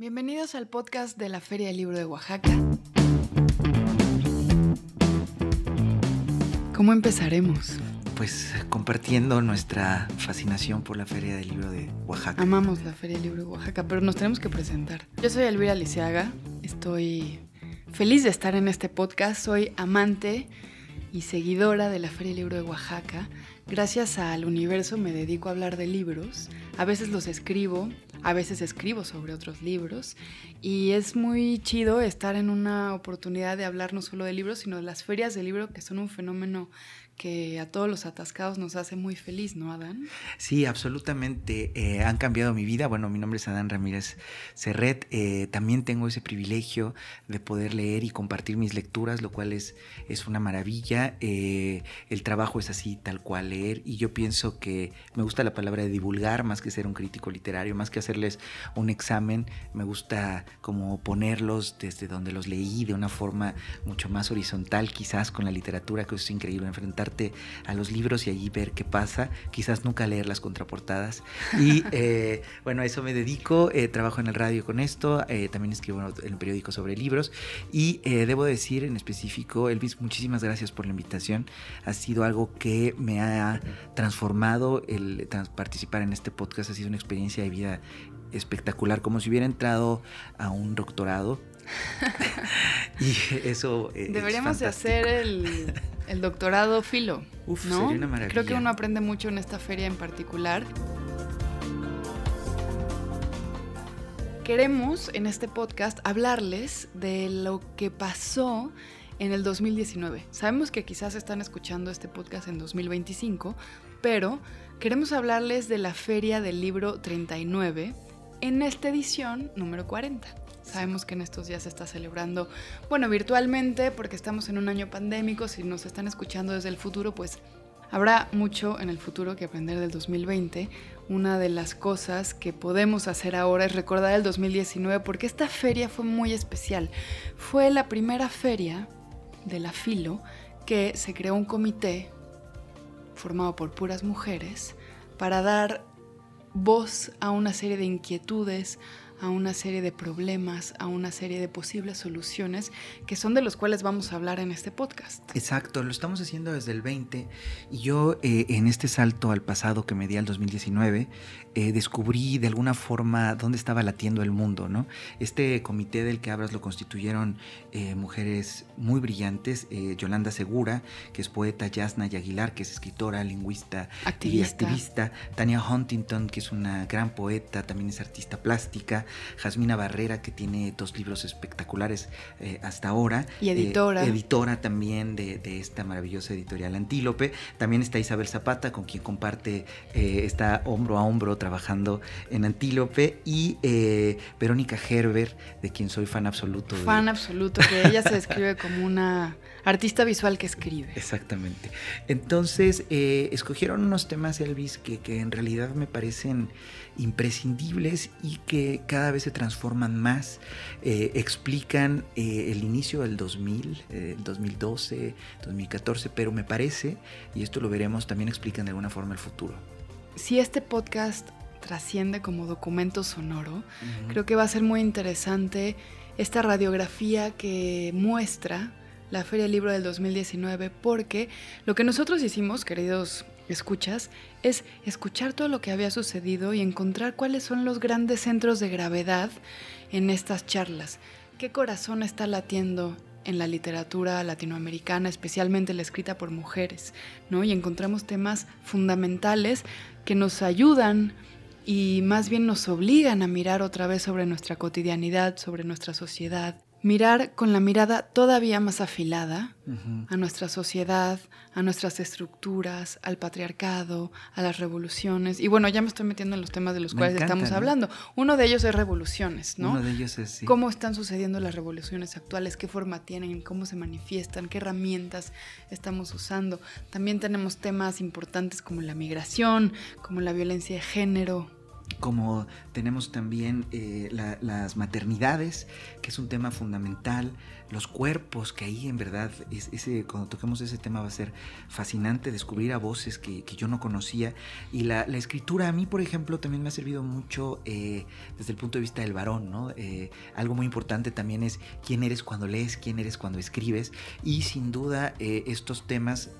Bienvenidos al podcast de la Feria del Libro de Oaxaca. ¿Cómo empezaremos? Pues compartiendo nuestra fascinación por la Feria del Libro de Oaxaca. Amamos la Feria del Libro de Oaxaca, pero nos tenemos que presentar. Yo soy Elvira Lisiaga, estoy feliz de estar en este podcast, soy amante y seguidora de la Feria del Libro de Oaxaca. Gracias al universo me dedico a hablar de libros, a veces los escribo, a veces escribo sobre otros libros y es muy chido estar en una oportunidad de hablar no solo de libros, sino de las ferias de libro, que son un fenómeno que a todos los atascados nos hace muy feliz, ¿no, Adán? Sí, absolutamente. Eh, han cambiado mi vida. Bueno, mi nombre es Adán Ramírez Serret. Eh, también tengo ese privilegio de poder leer y compartir mis lecturas, lo cual es, es una maravilla. Eh, el trabajo es así, tal cual, leer. Y yo pienso que me gusta la palabra de divulgar, más que ser un crítico literario, más que hacerles un examen. Me gusta como ponerlos desde donde los leí de una forma mucho más horizontal, quizás con la literatura, que es increíble enfrentar a los libros y allí ver qué pasa, quizás nunca leer las contraportadas. Y eh, bueno, a eso me dedico, eh, trabajo en el radio con esto, eh, también escribo en el periódico sobre libros y debo decir en específico, Elvis, muchísimas gracias por la invitación, ha sido algo que me ha transformado el participar en este podcast, ha sido una experiencia de vida espectacular, como si hubiera entrado a un doctorado. y eso... Deberíamos de hacer el el doctorado filo. Uf, ¿no? sería una maravilla. Creo que uno aprende mucho en esta feria en particular. Queremos en este podcast hablarles de lo que pasó en el 2019. Sabemos que quizás están escuchando este podcast en 2025, pero queremos hablarles de la Feria del Libro 39 en esta edición número 40. Sabemos que en estos días se está celebrando, bueno, virtualmente, porque estamos en un año pandémico. Si nos están escuchando desde el futuro, pues habrá mucho en el futuro que aprender del 2020. Una de las cosas que podemos hacer ahora es recordar el 2019, porque esta feria fue muy especial. Fue la primera feria de la Filo que se creó un comité formado por puras mujeres para dar voz a una serie de inquietudes, a una serie de problemas, a una serie de posibles soluciones, que son de los cuales vamos a hablar en este podcast. Exacto, lo estamos haciendo desde el 20 y yo eh, en este salto al pasado que me di al 2019, eh, descubrí de alguna forma dónde estaba latiendo el mundo, ¿no? Este comité del que hablas lo constituyeron eh, mujeres muy brillantes, Yolanda Segura, que es poeta, Yasna y Aguilar, que es escritora, lingüista y activista, Tania Huntington, que es una gran poeta, también es artista plástica, Jasmina Barrera, que tiene dos libros espectaculares eh, hasta ahora. Y editora. Eh, editora también de, esta maravillosa editorial Antílope. También está Isabel Zapata, con quien comparte, eh, está hombro a hombro trabajando en Antílope. Y Verónica Gerber, de quien soy fan absoluto. Fan absoluto, que ella se describe como una artista visual que escribe. Exactamente. Entonces, escogieron unos temas, Elvis, que, que en realidad me parecen imprescindibles y que cada vez se transforman más, eh, explican eh, el inicio del 2000, eh, 2012, 2014, pero me parece, y esto lo veremos, también explican de alguna forma el futuro. Si este podcast trasciende como documento sonoro, creo que va a ser muy interesante esta radiografía que muestra la Feria del Libro del 2019, porque lo que nosotros hicimos, queridos escuchas, es escuchar todo lo que había sucedido y encontrar cuáles son los grandes centros de gravedad en estas charlas. ¿Qué corazón está latiendo en la literatura latinoamericana, especialmente la escrita por mujeres? ¿no? Y encontramos temas fundamentales que nos ayudan y más bien nos obligan a mirar otra vez sobre nuestra cotidianidad, sobre nuestra sociedad, mirar con la mirada todavía más afilada a nuestra sociedad, a nuestras estructuras, al patriarcado, a las revoluciones. Y bueno, ya me estoy metiendo en los temas de los cuales estamos hablando. Uno de ellos es revoluciones, ¿no? Uno de ellos es, sí. ¿Cómo están sucediendo las revoluciones actuales? ¿Qué forma tienen? ¿Cómo se manifiestan? ¿Qué herramientas estamos usando? También tenemos temas importantes como la migración, como la violencia de género, como tenemos también las maternidades, que es un tema fundamental, los cuerpos, que ahí en verdad, es, ese, cuando toquemos ese tema va a ser fascinante descubrir a voces que, yo no conocía. Y la, escritura a mí, por ejemplo, también me ha servido mucho eh, desde el punto de vista del varón, ¿no? Eh, algo muy importante también es quién eres cuando lees, quién eres cuando escribes. Y sin duda eh, estos temas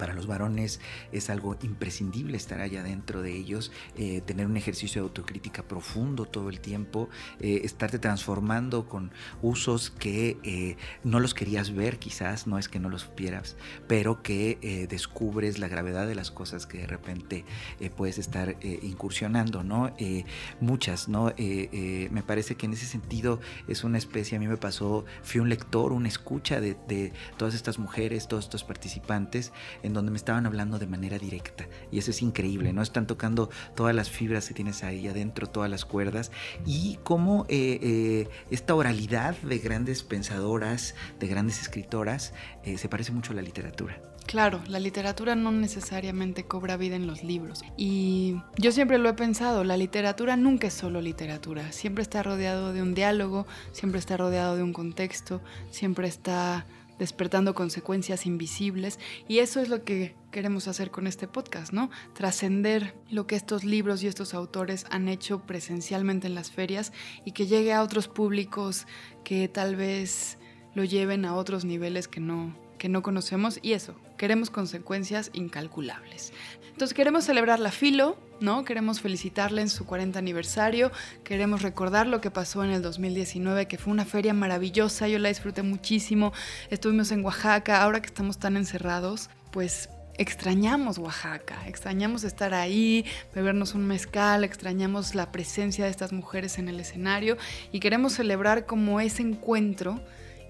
para los varones es algo imprescindible estar allá dentro de ellos, eh, tener un ejercicio de autocrítica profundo todo el tiempo, eh, estarte transformando con usos que eh, no los querías ver quizás, no es que no los supieras, pero que descubres la gravedad de las cosas que de repente puedes estar incursionando, ¿no? muchas, ¿no? me parece que en ese sentido es una especie, a mí me pasó, fui un lector, una escucha de, de todas estas mujeres, todos estos participantes, donde me estaban hablando de manera directa. Y eso es increíble, ¿no? Están tocando todas las fibras que tienes ahí adentro, todas las cuerdas. Y cómo eh, eh, esta oralidad de grandes pensadoras, de grandes escritoras, eh, se parece mucho a la literatura. Claro, la literatura no necesariamente cobra vida en los libros. Y yo siempre lo he pensado, la literatura nunca es solo literatura. Siempre está rodeado de un diálogo, siempre está rodeado de un contexto, siempre está despertando consecuencias invisibles y eso es lo que queremos hacer con este podcast, ¿no? Trascender lo que estos libros y estos autores han hecho presencialmente en las ferias y que llegue a otros públicos que tal vez lo lleven a otros niveles que no que no conocemos y eso, queremos consecuencias incalculables. Entonces queremos celebrar la Filo, ¿no? Queremos felicitarle en su 40 aniversario, queremos recordar lo que pasó en el 2019, que fue una feria maravillosa, yo la disfruté muchísimo, estuvimos en Oaxaca, ahora que estamos tan encerrados, pues extrañamos Oaxaca, extrañamos estar ahí, bebernos un mezcal, extrañamos la presencia de estas mujeres en el escenario y queremos celebrar como ese encuentro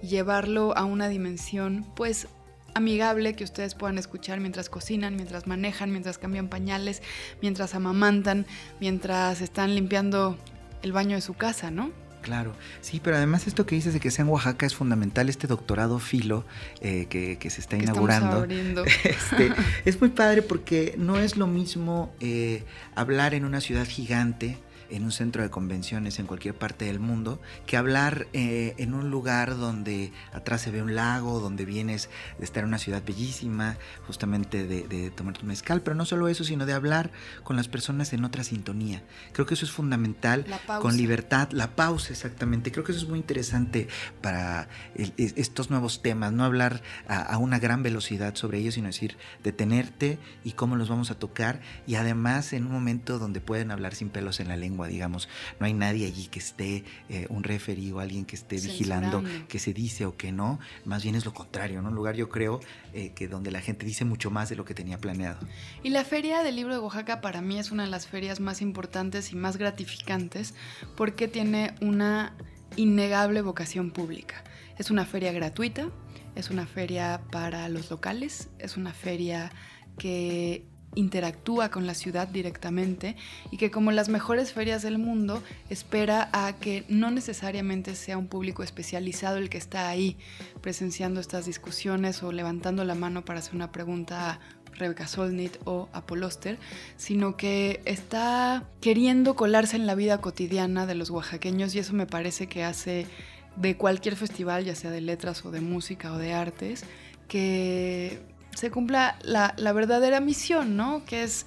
y llevarlo a una dimensión pues amigable que ustedes puedan escuchar mientras cocinan, mientras manejan, mientras cambian pañales, mientras amamantan, mientras están limpiando el baño de su casa, ¿no? Claro, sí, pero además esto que dices de que sea en Oaxaca es fundamental, este doctorado filo eh, que, se está inaugurando. Este, es muy padre porque no es lo mismo eh, hablar en una ciudad gigante, en un centro de convenciones en cualquier parte del mundo que hablar eh, en un lugar donde atrás se ve un lago, donde vienes de estar en una ciudad bellísima, justamente de, tomar tu mezcal, pero no solo eso, sino de hablar con las personas en otra sintonía. Creo que eso es fundamental, con libertad, la pausa exactamente. Creo que eso es muy interesante para estos nuevos temas, no hablar a, a una gran velocidad sobre ellos, sino decir, detenerte y cómo los vamos a tocar y además en un momento donde pueden hablar sin pelos en la lengua digamos. No hay nadie allí que esté, eh, un referido o alguien que esté vigilando que se dice o que no. Más bien es lo contrario, ¿no? Un lugar, yo creo, eh, que donde la gente dice mucho más de lo que tenía planeado. Y la Feria del Libro de Oaxaca para mí es una de las ferias más importantes y más gratificantes porque tiene una innegable vocación pública. Es una feria gratuita, es una feria para los locales, es una feria que interactúa con la ciudad directamente y que como las mejores ferias del mundo espera a que no necesariamente sea un público especializado el que está ahí presenciando estas discusiones o levantando la mano para hacer una pregunta a Rebecca Solnit o a Poloster, sino que está queriendo colarse en la vida cotidiana de los oaxaqueños y eso me parece que hace de cualquier festival, ya sea de letras o de música o de artes, que se cumpla la, verdadera misión, ¿no? Que es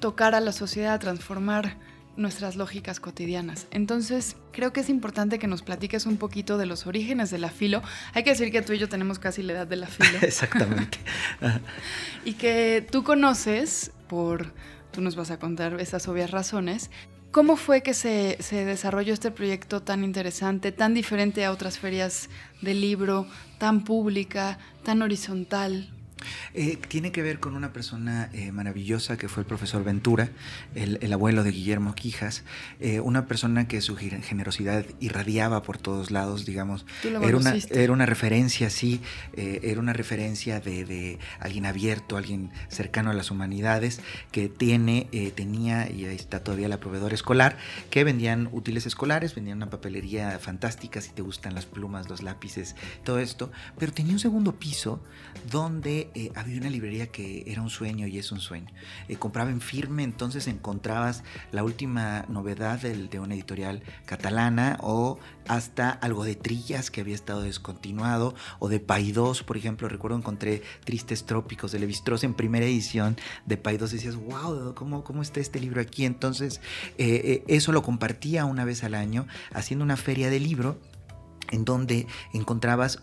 tocar a la sociedad, transformar nuestras lógicas cotidianas. Entonces, creo que es importante que nos platiques un poquito de los orígenes de la filo. Hay que decir que tú y yo tenemos casi la edad de la filo. Exactamente. y que tú conoces, por, tú nos vas a contar esas obvias razones, ¿Cómo fue que se, se, desarrolló este proyecto tan interesante, tan diferente a otras ferias de libro, tan pública, tan horizontal? Eh, tiene que ver con una persona eh, maravillosa que fue el profesor Ventura, el, abuelo de Guillermo Quijas, eh, una persona que su generosidad irradiaba por todos lados, digamos. era, una, era una referencia, sí, era una referencia de, alguien abierto, alguien cercano a las humanidades, que tiene, tenía, y ahí está todavía la proveedora escolar, que vendían útiles escolares, vendían una papelería fantástica, si te gustan las plumas, los lápices, todo esto, pero tenía un segundo piso donde eh, había una librería que era un sueño y es un sueño. Eh, compraba en firme, entonces encontrabas la última novedad de una editorial catalana o hasta algo de Trillas que había estado descontinuado o de Paidós, por ejemplo. Recuerdo encontré Tristes Trópicos de Levi-Strauss en primera edición de Paidós. Decías, wow, ¿cómo, cómo está este libro aquí? Entonces, eh, eso lo compartía una vez al año haciendo una feria de libro en donde encontrabas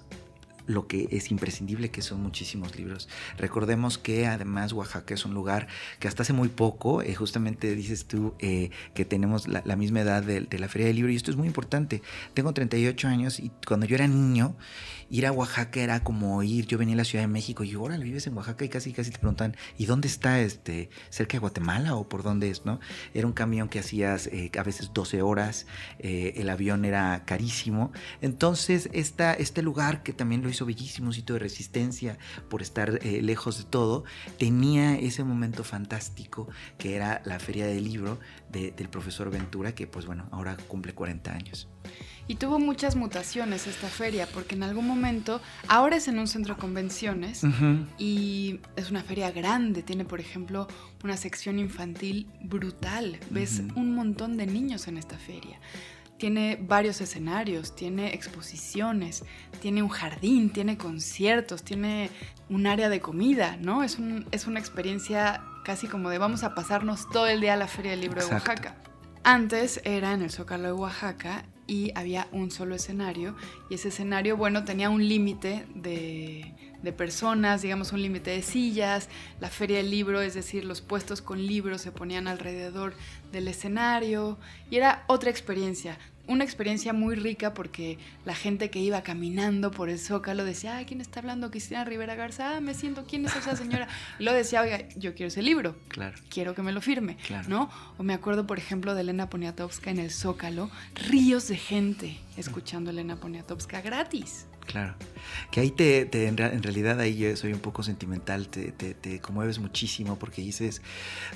lo que es imprescindible, que son muchísimos libros. Recordemos que además Oaxaca es un lugar que hasta hace muy poco, eh, justamente dices tú eh, que tenemos la, misma edad de, de, la Feria del Libro, y esto es muy importante. Tengo 38 años y cuando yo era niño, ir a Oaxaca era como ir, yo venía a la Ciudad de México y ahora vives en Oaxaca y casi casi te preguntan, ¿y dónde está este? ¿Cerca de Guatemala o por dónde es? ¿no? Era un camión que hacías eh, a veces 12 horas, eh, el avión era carísimo. Entonces, esta, este lugar que también lo hizo bellísimo, un sitio de resistencia por estar eh, lejos de todo, tenía ese momento fantástico que era la feria del libro del profesor Ventura, que pues bueno, ahora cumple 40 años. Y tuvo muchas mutaciones esta feria, porque en algún momento, ahora es en un centro de convenciones y es una feria grande, tiene por ejemplo una sección infantil brutal, ves un montón de niños en esta feria. Tiene varios escenarios, tiene exposiciones, tiene un jardín, tiene conciertos, tiene un área de comida, ¿no? Es, un, es una experiencia casi como de vamos a pasarnos todo el día a la Feria del Libro de Oaxaca. Antes era en el Zócalo de Oaxaca y había un solo escenario. Y ese escenario, bueno, tenía un límite de, de, personas, digamos un límite de sillas, la feria del libro, es decir, los puestos con libros se ponían alrededor del escenario. Y era otra experiencia una experiencia muy rica porque la gente que iba caminando por el zócalo decía, ¿quién está hablando? Cristina Rivera Garza, ah, me siento, ¿quién es esa señora? Y lo decía, oiga, yo quiero ese libro, claro. quiero que me lo firme, ¿no? O me acuerdo, por ejemplo, de Elena Poniatowska en el zócalo, ríos de gente escuchando a Elena Poniatowska gratis. Claro. Que ahí te, en, realidad ahí yo soy un poco sentimental, te, te, conmueves muchísimo porque dices,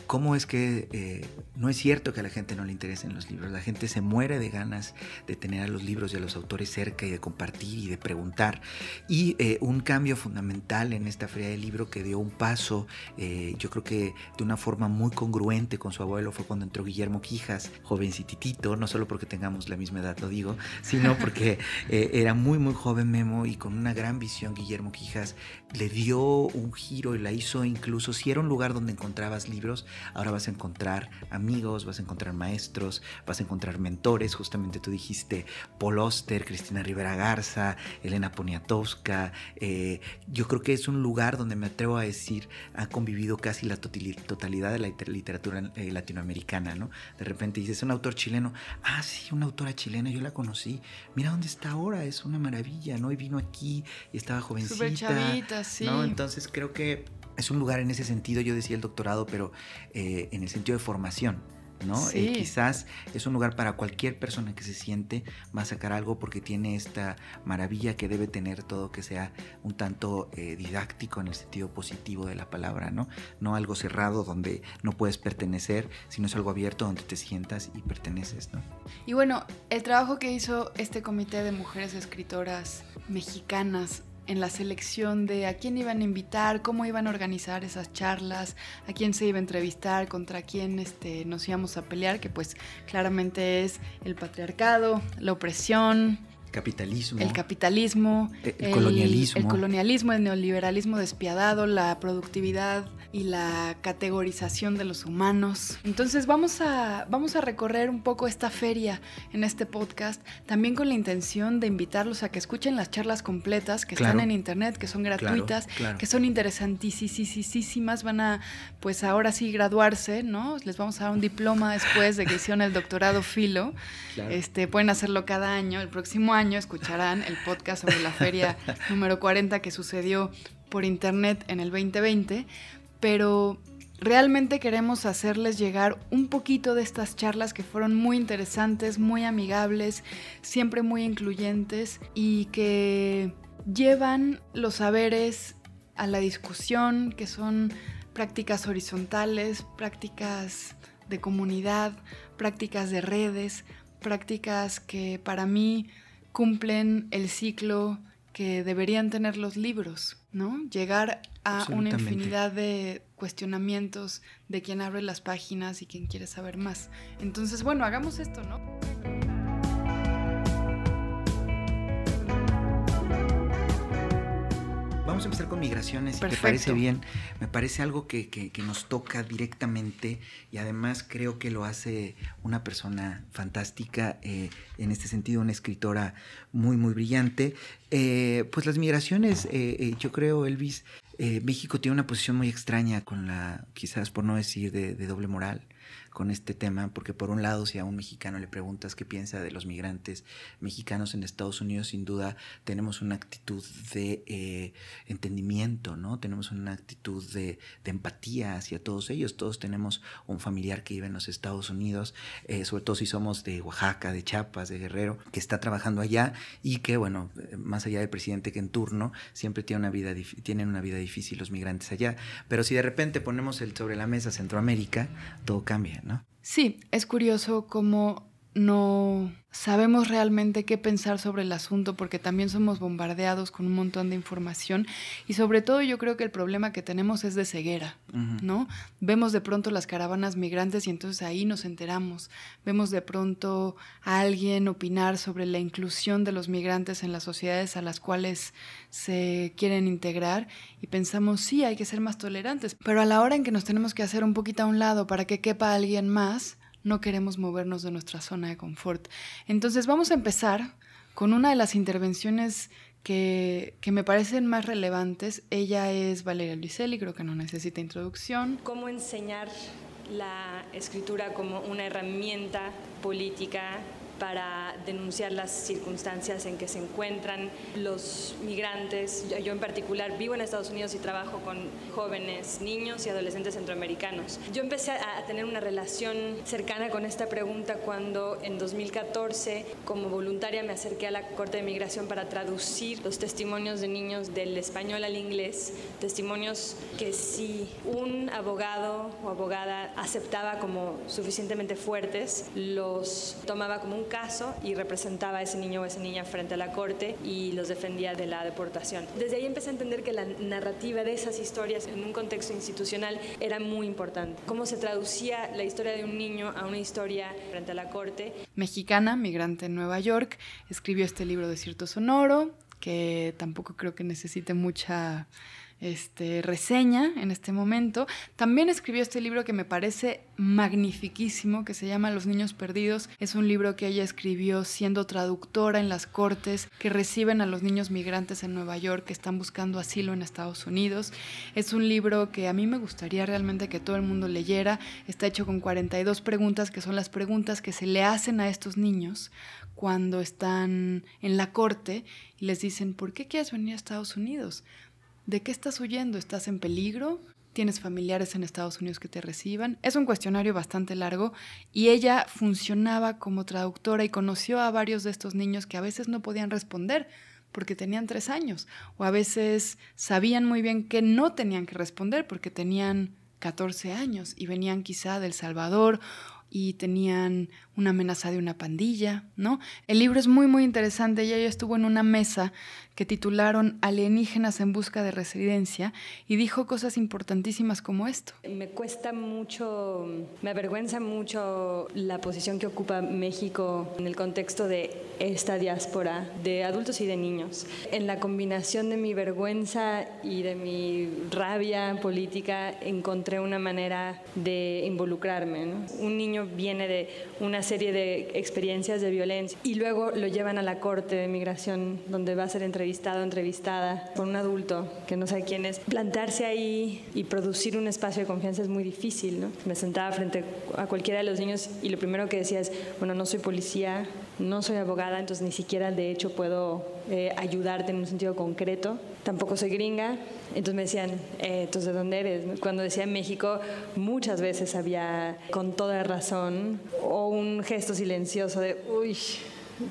¿cómo es que eh, no es cierto que a la gente no le interesen los libros? La gente se muere de ganas de tener a los libros y a los autores cerca y de compartir y de preguntar. Y eh, un cambio fundamental en esta feria del libro que dio un paso, eh, yo creo que de una forma muy congruente con su abuelo fue cuando entró Guillermo Quijas, jovencititito, no solo porque tengamos la misma edad, lo digo, sino porque era muy, muy joven y con una gran visión Guillermo Quijas le dio un giro y la hizo incluso, si era un lugar donde encontrabas libros, ahora vas a encontrar amigos, vas a encontrar maestros, vas a encontrar mentores, justamente tú dijiste Paul Oster, Cristina Rivera Garza, Elena Poniatowska, eh, yo creo que es un lugar donde me atrevo a decir ha convivido casi la totalidad de la literatura eh, latinoamericana, ¿no? De repente dices, un autor chileno, ah, sí, una autora chilena, yo la conocí, mira dónde está ahora, es una maravilla, ¿no? Y vino aquí y estaba jovencita. Súper chavita, sí. Entonces creo que es un lugar en ese sentido, yo decía el doctorado, pero eh, en el sentido de formación. ¿No? Eh, quizás es un lugar para cualquier persona que se siente va a sacar algo porque tiene esta maravilla que debe tener todo que sea un tanto eh, didáctico en el sentido positivo de la palabra, ¿no? No algo cerrado donde no puedes pertenecer, sino es algo abierto donde te sientas y perteneces, ¿no? Y bueno, el trabajo que hizo este comité de mujeres escritoras mexicanas en la selección de a quién iban a invitar, cómo iban a organizar esas charlas, a quién se iba a entrevistar, contra quién este, nos íbamos a pelear, que pues claramente es el patriarcado, la opresión, capitalismo. El capitalismo. El, colonialismo. El colonialismo, el neoliberalismo despiadado, la productividad y la categorización de los humanos. Entonces vamos a, vamos a recorrer un poco esta feria en este podcast, también con la intención de invitarlos a que escuchen las charlas completas que están en internet, que son gratuitas, que son interesantísimas, van a, pues ahora sí, graduarse, ¿no? Les vamos a dar un diploma después de que hicieron el doctorado filo. Este, pueden hacerlo cada año, el próximo año año escucharán el podcast sobre la feria número 40 que sucedió por internet en el 2020, pero realmente queremos hacerles llegar un poquito de estas charlas que fueron muy interesantes, muy amigables, siempre muy incluyentes y que llevan los saberes a la discusión, que son prácticas horizontales, prácticas de comunidad, prácticas de redes, prácticas que para mí cumplen el ciclo que deberían tener los libros, ¿no? Llegar a una infinidad de cuestionamientos de quien abre las páginas y quien quiere saber más. Entonces, bueno, hagamos esto, ¿no? Vamos a empezar con migraciones, si te parece bien. Me parece algo que, nos toca directamente y además creo que lo hace una persona fantástica, eh, en este sentido una escritora muy, muy brillante. Eh, pues las migraciones, eh, yo creo, Elvis, México tiene una posición muy extraña con la, quizás por no decir de doble moral con este tema, porque por un lado, si a un mexicano le preguntas qué piensa de los migrantes mexicanos en Estados Unidos, sin duda tenemos una actitud de eh, entendimiento, ¿no? Tenemos una actitud de, empatía hacia todos ellos. Todos tenemos un familiar que vive en los Estados Unidos, eh, sobre todo si somos de Oaxaca, de Chiapas, de Guerrero, que está trabajando allá y que, bueno, más allá del presidente que en turno, siempre tiene una vida, tienen una vida difícil los migrantes allá. Pero si de repente ponemos el sobre la mesa Centroamérica, todo cambia. Sí, es curioso cómo no sabemos realmente qué pensar sobre el asunto porque también somos bombardeados con un montón de información y sobre todo yo creo que el problema que tenemos es de ceguera, ¿no? Vemos de pronto las caravanas migrantes y entonces ahí nos enteramos. Vemos de pronto a alguien opinar sobre la inclusión de los migrantes en las sociedades a las cuales se quieren integrar y pensamos, sí, hay que ser más tolerantes, pero a la hora en que nos tenemos que hacer un poquito a un lado para que quepa alguien más, no queremos movernos de nuestra zona de confort. Entonces vamos a empezar con una de las intervenciones que, me parecen más relevantes. Ella es Valeria Luiselli, creo que no necesita introducción. ¿Cómo enseñar la escritura como una herramienta política para denunciar las circunstancias en que se encuentran los migrantes. Yo en particular vivo en Estados Unidos y trabajo con jóvenes, niños y adolescentes centroamericanos. Yo empecé a tener una relación cercana con esta pregunta cuando en 2014 como voluntaria me acerqué a la Corte de Migración para traducir los testimonios de niños del español al inglés, testimonios que si un abogado o abogada aceptaba como suficientemente fuertes, los tomaba como un caso y representaba a ese niño o esa niña frente a la corte y los defendía de la deportación. Desde ahí empecé a entender que la narrativa de esas historias en un contexto institucional era muy importante. Cómo se traducía la historia de un niño a una historia frente a la corte. Mexicana, migrante en Nueva York, escribió este libro de cierto sonoro, que tampoco creo que necesite mucha este, reseña en este momento. También escribió este libro que me parece magnifiquísimo, que se llama Los Niños Perdidos. Es un libro que ella escribió siendo traductora en las cortes que reciben a los niños migrantes en Nueva York que están buscando asilo en Estados Unidos. Es un libro que a mí me gustaría realmente que todo el mundo leyera. Está hecho con 42 preguntas, que son las preguntas que se le hacen a estos niños cuando están en la corte y les dicen, ¿por qué quieres venir a Estados Unidos? ¿De qué estás huyendo? ¿Estás en peligro? ¿Tienes familiares en Estados Unidos que te reciban? Es un cuestionario bastante largo y ella funcionaba como traductora y conoció a varios de estos niños que a veces no podían responder porque tenían tres años o a veces sabían muy bien que no tenían que responder porque tenían 14 años y venían quizá del Salvador y tenían una amenaza de una pandilla, ¿no? El libro es muy, muy interesante. Ella estuvo en una mesa que titularon Alienígenas en busca de residencia y dijo cosas importantísimas como esto. Me cuesta mucho, me avergüenza mucho la posición que ocupa México en el contexto de esta diáspora de adultos y de niños. En la combinación de mi vergüenza y de mi rabia política encontré una manera de involucrarme. Un niño viene de una serie de experiencias de violencia y luego lo llevan a la corte de migración donde va a ser entrevistado entrevistada por un adulto que no sabe quién es. Plantarse ahí y producir un espacio de confianza es muy difícil. ¿no? Me sentaba frente a cualquiera de los niños y lo primero que decía es, bueno, no soy policía, no soy abogada, entonces ni siquiera de hecho puedo eh, ayudarte en un sentido concreto. Tampoco soy gringa, entonces me decían, eh, ¿entonces de dónde eres? Cuando decía México, muchas veces había, con toda razón, o un gesto silencioso de, uy,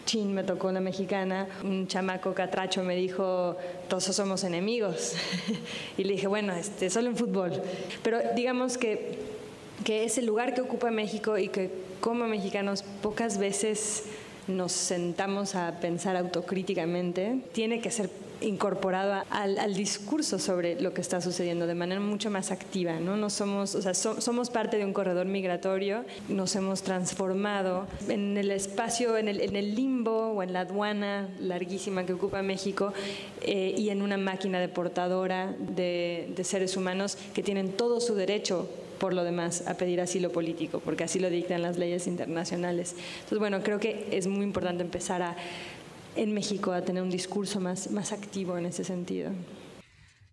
chin, me tocó una mexicana, un chamaco catracho me dijo, todos somos enemigos. y le dije, bueno, este, solo en fútbol. Pero digamos que, que es el lugar que ocupa México y que como mexicanos pocas veces nos sentamos a pensar autocríticamente, tiene que ser incorporado al, discurso sobre lo que está sucediendo de manera mucho más activa. ¿no? no somos, o sea, somos parte de un corredor migratorio, nos hemos transformado en el espacio, en el, limbo o en la aduana larguísima que ocupa México eh, y en una máquina deportadora de, de seres humanos que tienen todo su derecho por lo demás a pedir asilo político, porque así lo dictan las leyes internacionales. Entonces, bueno, creo que es muy importante empezar a en México a tener un discurso más, más activo en ese sentido.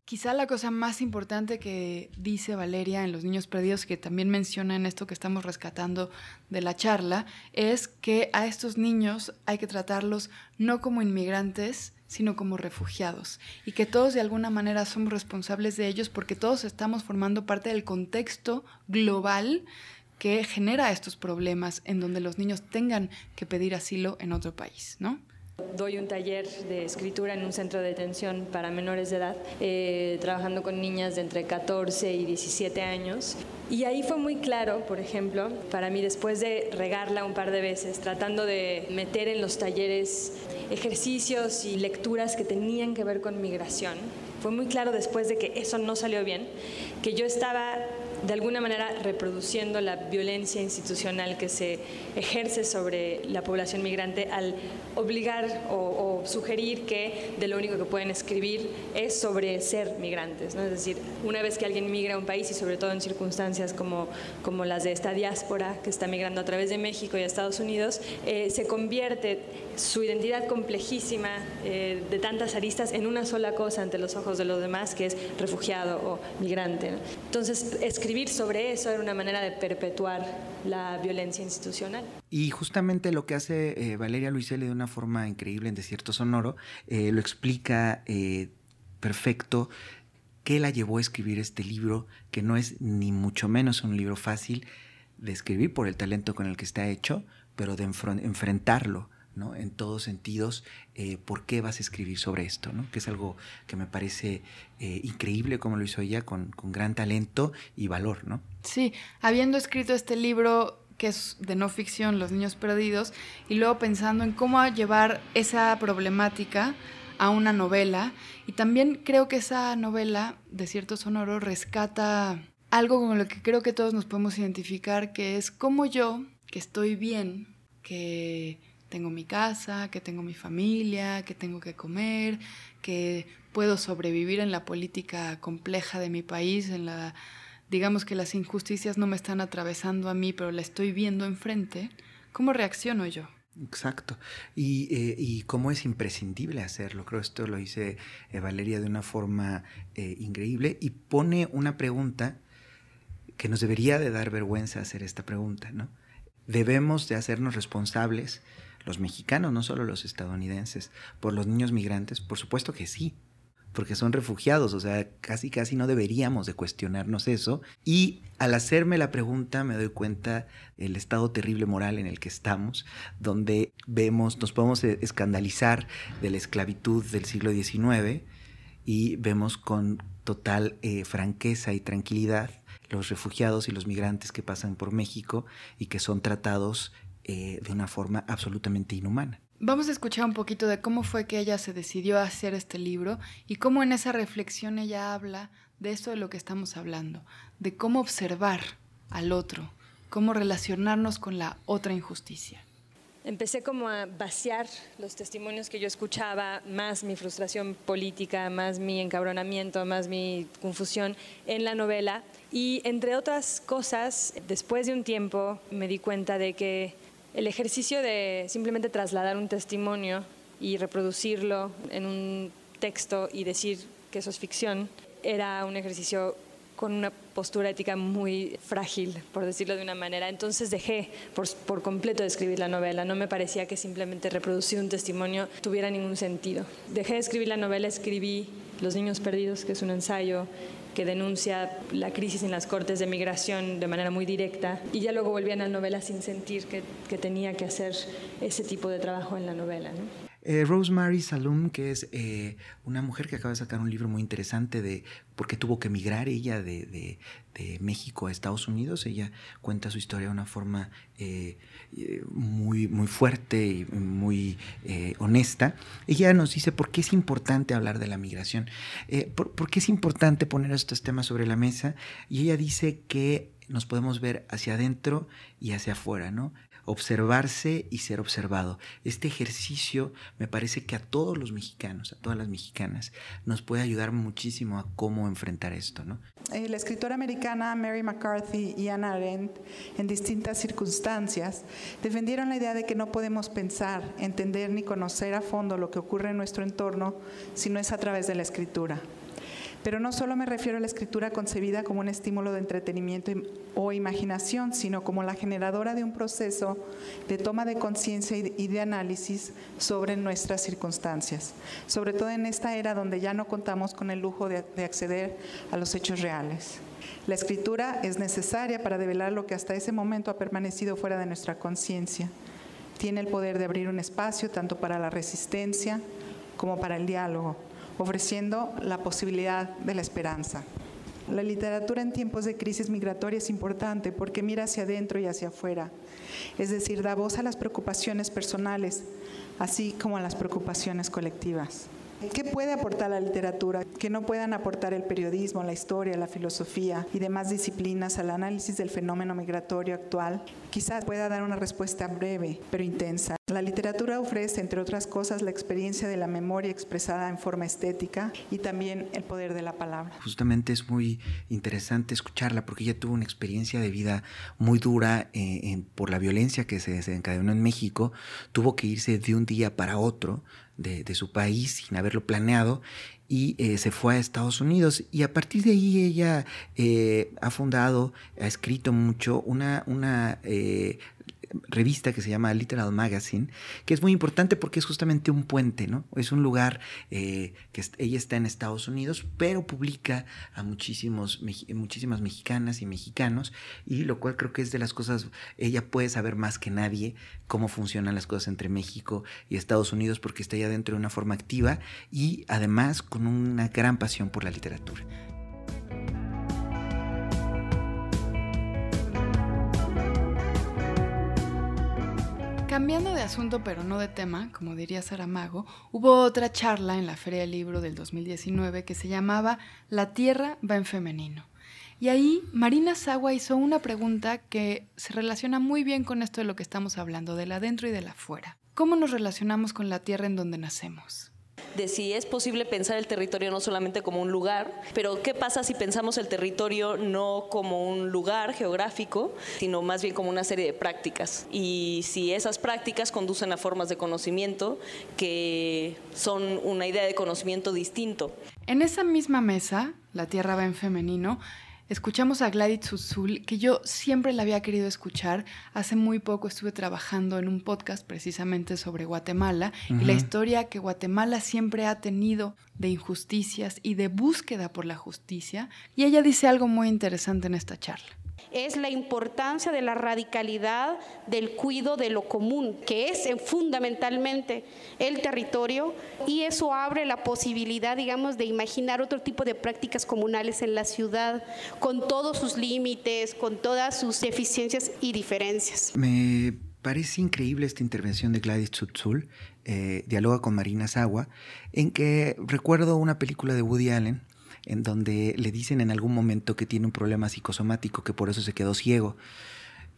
Quizá la cosa más importante que dice Valeria en Los Niños Perdidos, que también menciona en esto que estamos rescatando de la charla, es que a estos niños hay que tratarlos no como inmigrantes, sino como refugiados, y que todos de alguna manera somos responsables de ellos porque todos estamos formando parte del contexto global que genera estos problemas en donde los niños tengan que pedir asilo en otro país, ¿no? Doy un taller de escritura en un centro de detención para menores de edad, eh, trabajando con niñas de entre 14 y 17 años. Y ahí fue muy claro, por ejemplo, para mí después de regarla un par de veces, tratando de meter en los talleres ejercicios y lecturas que tenían que ver con migración, fue muy claro después de que eso no salió bien, que yo estaba de alguna manera reproduciendo la violencia institucional que se ejerce sobre la población migrante al obligar o, sugerir que de lo único que pueden escribir es sobre ser migrantes. ¿no? Es decir, una vez que alguien migra a un país y sobre todo en circunstancias como, como las de esta diáspora que está migrando a través de México y a Estados Unidos, eh, se convierte su identidad complejísima eh, de tantas aristas en una sola cosa ante los ojos de los demás, que es refugiado o migrante. Entonces, sobre eso era una manera de perpetuar la violencia institucional. Y justamente lo que hace eh, Valeria Luiselli de una forma increíble en Desierto Sonoro, eh, lo explica perfecto qué la llevó a escribir este libro, que no es ni mucho menos un libro fácil de escribir por el talento con el que está hecho, pero de enfrentarlo en todos sentidos, eh, ¿por qué vas a escribir sobre esto? Que es algo que me parece eh, increíble como lo hizo ella, con, gran talento y valor, ¿no? Sí, habiendo escrito este libro que es de no ficción, Los Niños Perdidos, y luego pensando en cómo llevar esa problemática a una novela. Y también creo que esa novela, de cierto Sonoro, rescata algo con lo que creo que todos nos podemos identificar, que es cómo yo, que estoy bien, que tengo mi casa, que tengo mi familia, que tengo que comer, que puedo sobrevivir en la política compleja de mi país, en la digamos que las injusticias no me están atravesando a mí, pero la estoy viendo enfrente, ¿cómo reacciono yo? Exacto. Y, eh, y cómo es imprescindible hacerlo. Creo esto lo dice eh, Valeria de una forma eh, increíble y pone una pregunta que nos debería de dar vergüenza hacer esta pregunta, ¿no? Debemos de hacernos responsables los mexicanos, no solo los estadounidenses, por los niños migrantes? Por supuesto que sí, porque son refugiados, o sea, casi casi no deberíamos de cuestionarnos eso. Y al hacerme la pregunta me doy cuenta del estado terrible moral en el que estamos, donde vemos, nos podemos e, escandalizar de la esclavitud del siglo XIX y vemos con total eh, franqueza y tranquilidad los refugiados y los migrantes que pasan por México y que son tratados eh, de una forma absolutamente inhumana. Vamos a escuchar un poquito de cómo fue que ella se decidió a hacer este libro y cómo en esa reflexión ella habla de esto de lo que estamos hablando, de cómo observar al otro, cómo relacionarnos con la otra injusticia. Empecé como a vaciar los testimonios que yo escuchaba, más mi frustración política, más mi encabronamiento, más mi confusión en la novela. Y entre otras cosas, después de un tiempo me di cuenta de que el ejercicio de simplemente trasladar un testimonio y reproducirlo en un texto y decir que eso es ficción era un ejercicio con una postura ética muy frágil, por decirlo de una manera. Entonces dejé por, completo de escribir la novela. No me parecía que simplemente reproducir un testimonio tuviera ningún sentido. Dejé de escribir la novela, escribí Los Niños Perdidos, que es un ensayo que denuncia la crisis en las cortes de migración de manera muy directa y ya luego volví a la novela sin sentir que, tenía que hacer ese tipo de trabajo en la novela. Eh, Rosemary Saloon, que es eh, una mujer que acaba de sacar un libro muy interesante de por qué tuvo que emigrar ella de, México a Estados Unidos. Ella cuenta su historia de una forma eh, muy, muy fuerte y muy honesta. Ella nos dice por qué es importante hablar de la migración, por, por qué es importante poner estos temas sobre la mesa. Y ella dice que nos podemos ver hacia adentro y hacia afuera, ¿no? Observarse y ser observado. Este ejercicio me parece que a todos los mexicanos, a todas las mexicanas, nos puede ayudar muchísimo a cómo enfrentar esto. ¿no? Eh, la escritora americana Mary McCarthy y Anna Arendt, en distintas circunstancias, defendieron la idea de que no podemos pensar, entender ni conocer a fondo lo que ocurre en nuestro entorno si no es a través de la escritura. Pero no solo me refiero a la escritura concebida como un estímulo de entretenimiento o imaginación, sino como la generadora de un proceso de toma de conciencia y de análisis sobre nuestras circunstancias, sobre todo en esta era donde ya no contamos con el lujo de, acceder a los hechos reales. La escritura es necesaria para develar lo que hasta ese momento ha permanecido fuera de nuestra conciencia. Tiene el poder de abrir un espacio tanto para la resistencia como para el diálogo ofreciendo la posibilidad de la esperanza. La literatura en tiempos de crisis migratoria es importante porque mira hacia adentro y hacia afuera, es decir, da voz a las preocupaciones personales, así como a las preocupaciones colectivas. ¿Qué puede aportar la literatura que no puedan aportar el periodismo, la historia, la filosofía y demás disciplinas al análisis del fenómeno migratorio actual? Quizás pueda dar una respuesta breve, pero intensa. La literatura ofrece, entre otras cosas, la experiencia de la memoria expresada en forma estética y también el poder de la palabra. Justamente es muy interesante escucharla porque ella tuvo una experiencia de vida muy dura eh, por la violencia que se desencadenó en México. Tuvo que irse de un día para otro de, su país sin haberlo planeado y eh, se fue a Estados Unidos. Y a partir de ahí ella eh, ha fundado, ha escrito mucho una, una eh, revista que se llama Literal Magazine, que es muy importante porque es justamente un puente, ¿no? Es un lugar eh, que ella está en Estados Unidos, pero publica a muchísimos, muchísimas mexicanas y mexicanos, y lo cual creo que es de las cosas, ella puede saber más que nadie cómo funcionan las cosas entre México y Estados Unidos porque está allá dentro de una forma activa y además con una gran pasión por la literatura. Cambiando de asunto pero no de tema, como diría Saramago, hubo otra charla en la Feria del Libro del 2019 que se llamaba La Tierra va en femenino. Y ahí Marina Sagua hizo una pregunta que se relaciona muy bien con esto de lo que estamos hablando, del adentro y del afuera. ¿Cómo nos relacionamos con la tierra en donde nacemos? De si es posible pensar el territorio no solamente como un lugar, pero qué pasa si pensamos el territorio no como un lugar geográfico, sino más bien como una serie de prácticas. Y si esas prácticas conducen a formas de conocimiento que son una idea de conocimiento distinto. En esa misma mesa, la Tierra va en femenino, Escuchamos a Gladys Zuzul, que yo siempre la había querido escuchar. Hace muy poco estuve trabajando en un podcast precisamente sobre Guatemala y la historia que Guatemala siempre ha tenido de injusticias y de búsqueda por la justicia. Y ella dice algo muy interesante en esta charla es la importancia de la radicalidad del cuidado de lo común, que es fundamentalmente el territorio, y eso abre la posibilidad, digamos, de imaginar otro tipo de prácticas comunales en la ciudad, con todos sus límites, con todas sus deficiencias y diferencias. Me parece increíble esta intervención de Gladys Tzutzul, eh, dialoga con Marina Sagua, en que recuerdo una película de Woody Allen, en donde le dicen en algún momento que tiene un problema psicosomático, que por eso se quedó ciego.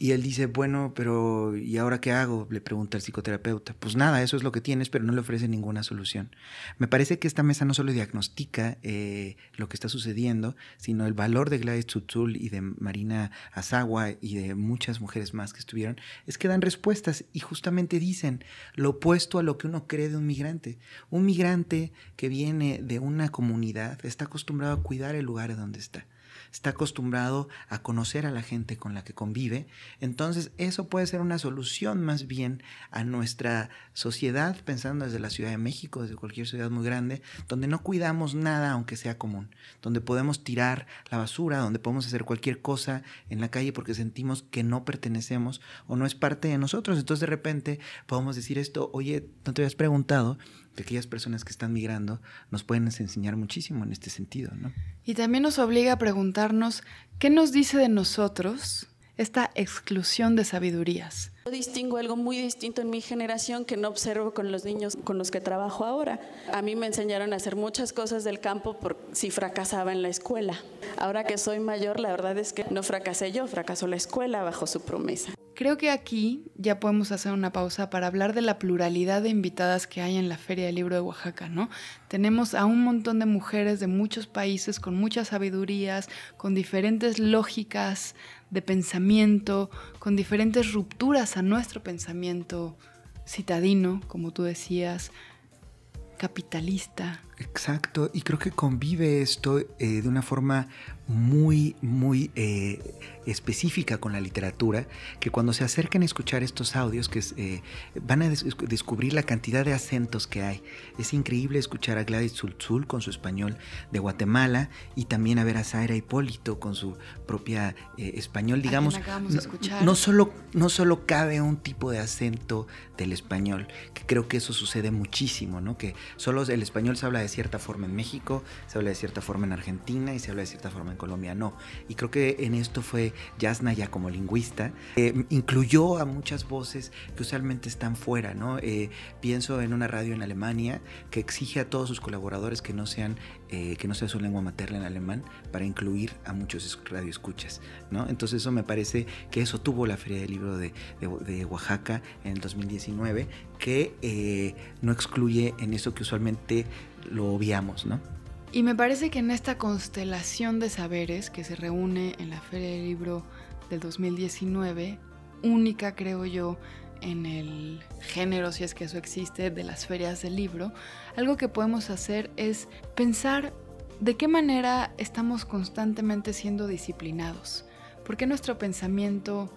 Y él dice, bueno, pero ¿y ahora qué hago? Le pregunta el psicoterapeuta. Pues nada, eso es lo que tienes, pero no le ofrece ninguna solución. Me parece que esta mesa no solo diagnostica eh, lo que está sucediendo, sino el valor de Gladys Tzutzul y de Marina Azagua y de muchas mujeres más que estuvieron, es que dan respuestas y justamente dicen lo opuesto a lo que uno cree de un migrante. Un migrante que viene de una comunidad está acostumbrado a cuidar el lugar donde está está acostumbrado a conocer a la gente con la que convive. Entonces, eso puede ser una solución más bien a nuestra sociedad, pensando desde la Ciudad de México, desde cualquier ciudad muy grande, donde no cuidamos nada aunque sea común, donde podemos tirar la basura, donde podemos hacer cualquier cosa en la calle porque sentimos que no pertenecemos o no es parte de nosotros. Entonces, de repente, podemos decir esto, oye, ¿no te habías preguntado que aquellas personas que están migrando nos pueden enseñar muchísimo en este sentido, ¿no? Y también nos obliga a preguntarnos qué nos dice de nosotros esta exclusión de sabidurías. Yo distingo algo muy distinto en mi generación que no observo con los niños con los que trabajo ahora. A mí me enseñaron a hacer muchas cosas del campo por si fracasaba en la escuela. Ahora que soy mayor, la verdad es que no fracasé yo, fracasó la escuela bajo su promesa. Creo que aquí ya podemos hacer una pausa para hablar de la pluralidad de invitadas que hay en la Feria del Libro de Oaxaca, ¿no? Tenemos a un montón de mujeres de muchos países con muchas sabidurías, con diferentes lógicas de pensamiento, con diferentes rupturas a nuestro pensamiento citadino, como tú decías, capitalista. Exacto, y creo que convive esto eh, de una forma muy, muy eh, específica con la literatura, que cuando se acercan a escuchar estos audios, que eh, van a descubrir la cantidad de acentos que hay. Es increíble escuchar a Gladys Tzultzul con su español de Guatemala y también a ver a Zaira Hipólito con su propia eh, español. Digamos, no, no, solo, no solo cabe un tipo de acento del español, que creo que eso sucede muchísimo, ¿no? que solo el español se habla de cierta forma en México, se habla de cierta forma en Argentina y se habla de cierta forma en Colombia no. Y creo que en esto fue Yasna ya como lingüista, eh, incluyó a muchas voces que usualmente están fuera, ¿no? Eh, pienso en una radio en Alemania que exige a todos sus colaboradores que no sean, eh, que no sea su lengua materna en alemán para incluir a muchos radioescuchas, ¿no? Entonces eso me parece que eso tuvo la Feria del Libro de, de Oaxaca en el 2019, que no excluye en eso que usualmente lo obviamos, ¿no? Y me parece que en esta constelación de saberes que se reúne en la Feria del Libro del 2019, única creo yo en el género, si es que eso existe, de las ferias del libro, algo que podemos hacer es pensar de qué manera estamos constantemente siendo disciplinados. ¿Por qué nuestro pensamiento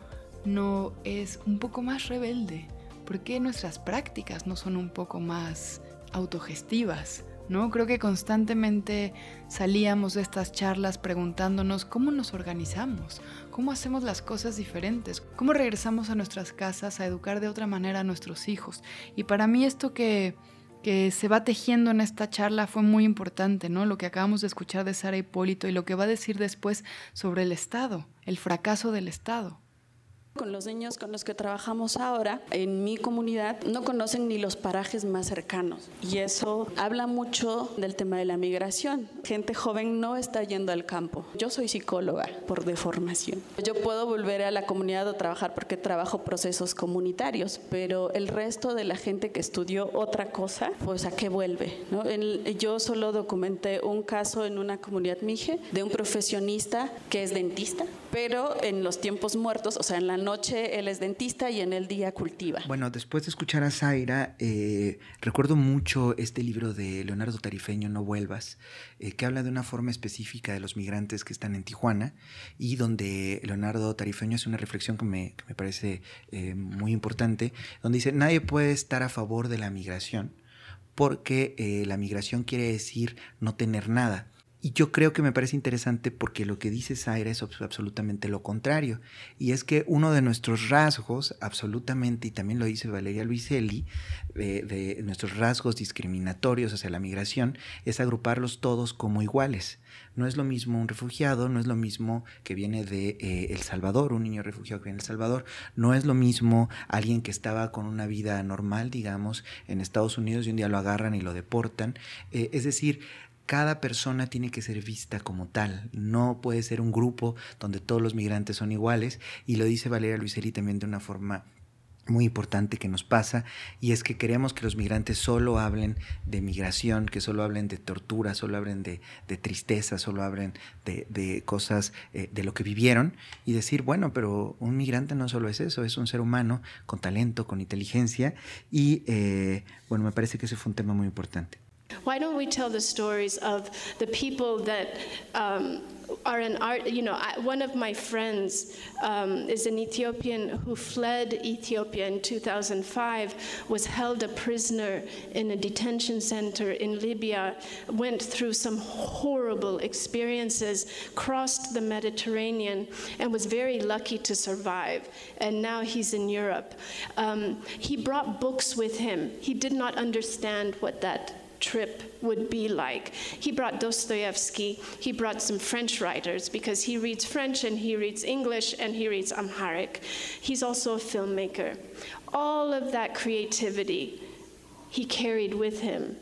no es un poco más rebelde? ¿Por qué nuestras prácticas no son un poco más autogestivas? ¿No? Creo que constantemente salíamos de estas charlas preguntándonos cómo nos organizamos, cómo hacemos las cosas diferentes, cómo regresamos a nuestras casas a educar de otra manera a nuestros hijos. Y para mí esto que, que se va tejiendo en esta charla fue muy importante, ¿no? Lo que acabamos de escuchar de Sara Hipólito y lo que va a decir después sobre el Estado, el fracaso del Estado. Con los niños con los que trabajamos ahora, en mi comunidad, no conocen ni los parajes más cercanos. Y eso habla mucho del tema de la migración. Gente joven no está yendo al campo. Yo soy psicóloga por deformación. Yo puedo volver a la comunidad o trabajar porque trabajo procesos comunitarios, pero el resto de la gente que estudió otra cosa, pues a qué vuelve. ¿no? yo solo documenté un caso en una comunidad mije de un profesionista que es dentista, pero en los tiempos muertos, o sea, en la noche él es dentista y en el día cultiva. Bueno, después de escuchar a Zaira, eh, recuerdo mucho este libro de Leonardo Tarifeño, No vuelvas, eh, que habla de una forma específica de los migrantes que están en Tijuana y donde Leonardo Tarifeño hace una reflexión que me, parece eh, muy importante, donde dice, nadie puede estar a favor de la migración porque la migración quiere decir no tener nada. Y yo creo que me parece interesante porque lo que dice Zaira es absolutamente lo contrario. Y es que uno de nuestros rasgos, absolutamente, y también lo dice Valeria Luiselli, de, nuestros rasgos discriminatorios hacia la migración, es agruparlos todos como iguales. No es lo mismo un refugiado, no es lo mismo que viene de eh, El Salvador, un niño refugiado que viene de El Salvador, no es lo mismo alguien que estaba con una vida normal, digamos, en Estados Unidos y un día lo agarran y lo deportan. Eh, es decir, cada persona tiene que ser vista como tal. No puede ser un grupo donde todos los migrantes son iguales. Y lo dice Valeria Luiseli también de una forma muy importante que nos pasa y es que queremos que los migrantes solo hablen de migración, que solo hablen de tortura, solo hablen de, tristeza, solo hablen de, cosas eh, de lo que vivieron y decir, bueno, pero un migrante no solo es eso, es un ser humano con talento, con inteligencia y eh, bueno, me parece que ese fue un tema muy importante. Why don't we tell the stories of the people that um, are an art, you know, I, one of my friends um, is an Ethiopian who fled Ethiopia in 2005, was held a prisoner in a detention center in Libya, went through some horrible experiences, crossed the Mediterranean, and was very lucky to survive. And now he's in Europe. Um, he brought books with him. He did not understand what that trip would be like. He brought Dostoevsky, he brought some French writers because he reads French and he reads English and he reads Amharic. He's also a filmmaker. All of that creativity he carried with him.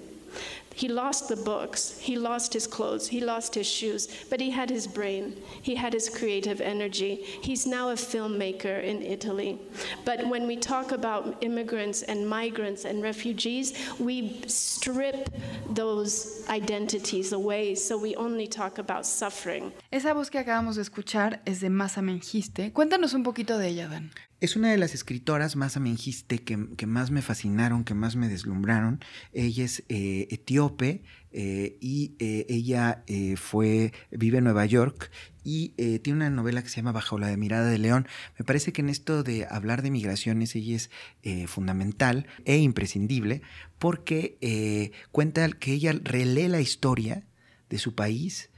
He lost the books, he lost his clothes, he lost his shoes, but he had his brain, he had his creative energy. He's now a filmmaker in Italy. But when we talk about immigrants and migrants and refugees, we strip those identities away, so we only talk about suffering. Esa voz que acabamos de escuchar es de Masa Mengiste. Cuéntanos un poquito de ella, Dan. Es una de las escritoras más amengiste que, que, más me fascinaron, que más me deslumbraron. Ella es eh, etíope eh, y eh, ella fue, vive en Nueva York y tiene una novela que se llama Bajo la mirada de león. Me parece que en esto de hablar de migraciones ella es fundamental e imprescindible porque cuenta que ella relee la historia de su país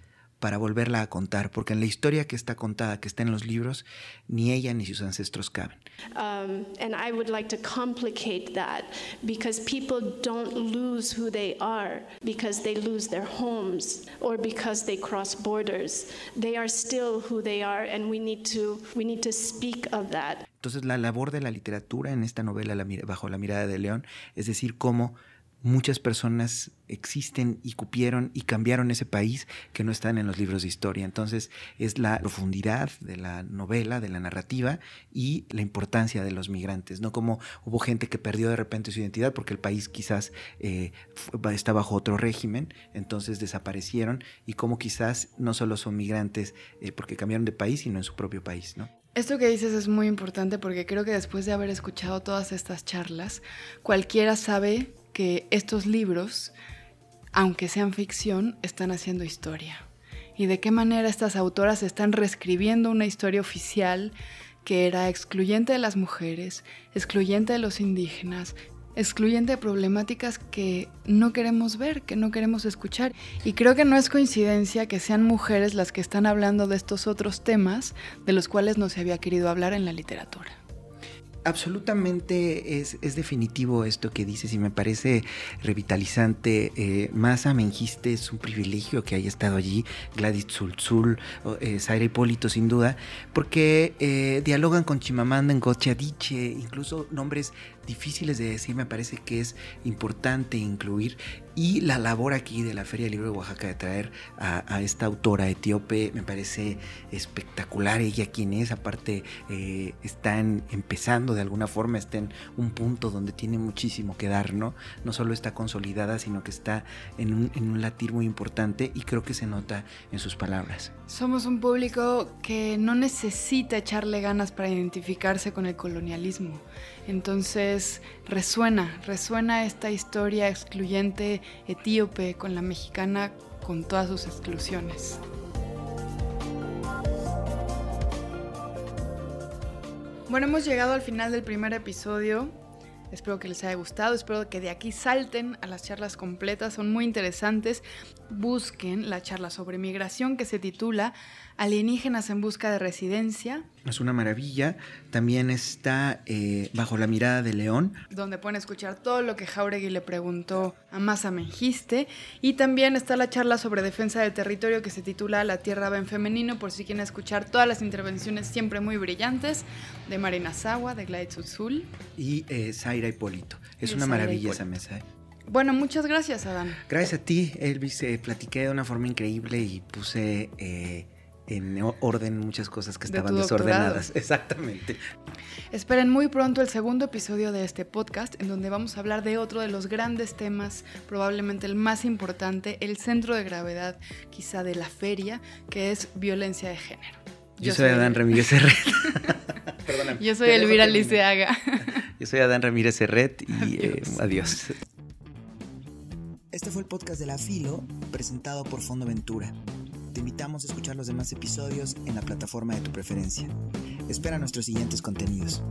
para volverla a contar, porque en la historia que está contada, que está en los libros, ni ella ni sus ancestros caben. Um, and I would like to complicate that because people don't lose who they are because they lose their homes or because they cross borders. They are still who they are, and we need to we need to speak of that. Entonces la labor de la literatura en esta novela la, bajo la mirada de León es decir cómo muchas personas existen y cupieron y cambiaron ese país que no están en los libros de historia. Entonces es la profundidad de la novela, de la narrativa y la importancia de los migrantes, ¿no? Como hubo gente que perdió de repente su identidad porque el país quizás eh, está bajo otro régimen, entonces desaparecieron y como quizás no solo son migrantes eh, porque cambiaron de país, sino en su propio país, ¿no? Esto que dices es muy importante porque creo que después de haber escuchado todas estas charlas, cualquiera sabe que estos libros, aunque sean ficción, están haciendo historia. Y de qué manera estas autoras están reescribiendo una historia oficial que era excluyente de las mujeres, excluyente de los indígenas, excluyente de problemáticas que no queremos ver, que no queremos escuchar. Y creo que no es coincidencia que sean mujeres las que están hablando de estos otros temas de los cuales no se había querido hablar en la literatura absolutamente es, es, definitivo esto que dices y me parece revitalizante. Eh, Masa Mengiste es un privilegio que haya estado allí, Gladys Zulzul, eh, Hipólito sin duda, porque eh, dialogan con Chimamanda Ngozi Adichie, incluso nombres difíciles de decir, me parece que es importante incluir. Y la labor aquí de la Feria del Libro de Oaxaca de traer a, esta autora etíope me parece espectacular. Ella quien es, aparte eh, están empezando de alguna forma, está en un punto donde tiene muchísimo que dar, ¿no? No solo está consolidada, sino que está en un, en un latir muy importante y creo que se nota en sus palabras. Somos un público que no necesita echarle ganas para identificarse con el colonialismo. Entonces resuena, resuena esta historia excluyente etíope con la mexicana con todas sus exclusiones. Bueno, hemos llegado al final del primer episodio. Espero que les haya gustado, espero que de aquí salten a las charlas completas, son muy interesantes. Busquen la charla sobre migración que se titula Alienígenas en busca de residencia. Es una maravilla. También está eh, Bajo la mirada de León. Donde pueden escuchar todo lo que Jauregui le preguntó a Masa Mengiste. Y también está la charla sobre defensa del territorio que se titula La Tierra va en femenino, por si quieren escuchar todas las intervenciones siempre muy brillantes de Marina Sagua, de Gladys Uzul. Y eh, Zaira Hipólito. Es y una maravilla esa mesa. ¿eh? Bueno, muchas gracias, Adán. Gracias a ti, Elvis. Eh, platiqué de una forma increíble y puse en orden muchas cosas que estaban de desordenadas. Exactamente. Esperen muy pronto el segundo episodio de este podcast en donde vamos a hablar de otro de los grandes temas, probablemente el más importante, el centro de gravedad quizá de la feria, que es violencia de género. Yo, Yo soy Adán Ramírez Serret. Yo soy Elvira Liceaga. Yo soy Adán Ramírez Serret y adiós. Eh, adiós. Este fue el podcast de La Filo, presentado por Fondo Ventura. Te invitamos a escuchar los demás episodios en la plataforma de tu preferencia. Espera nuestros siguientes contenidos.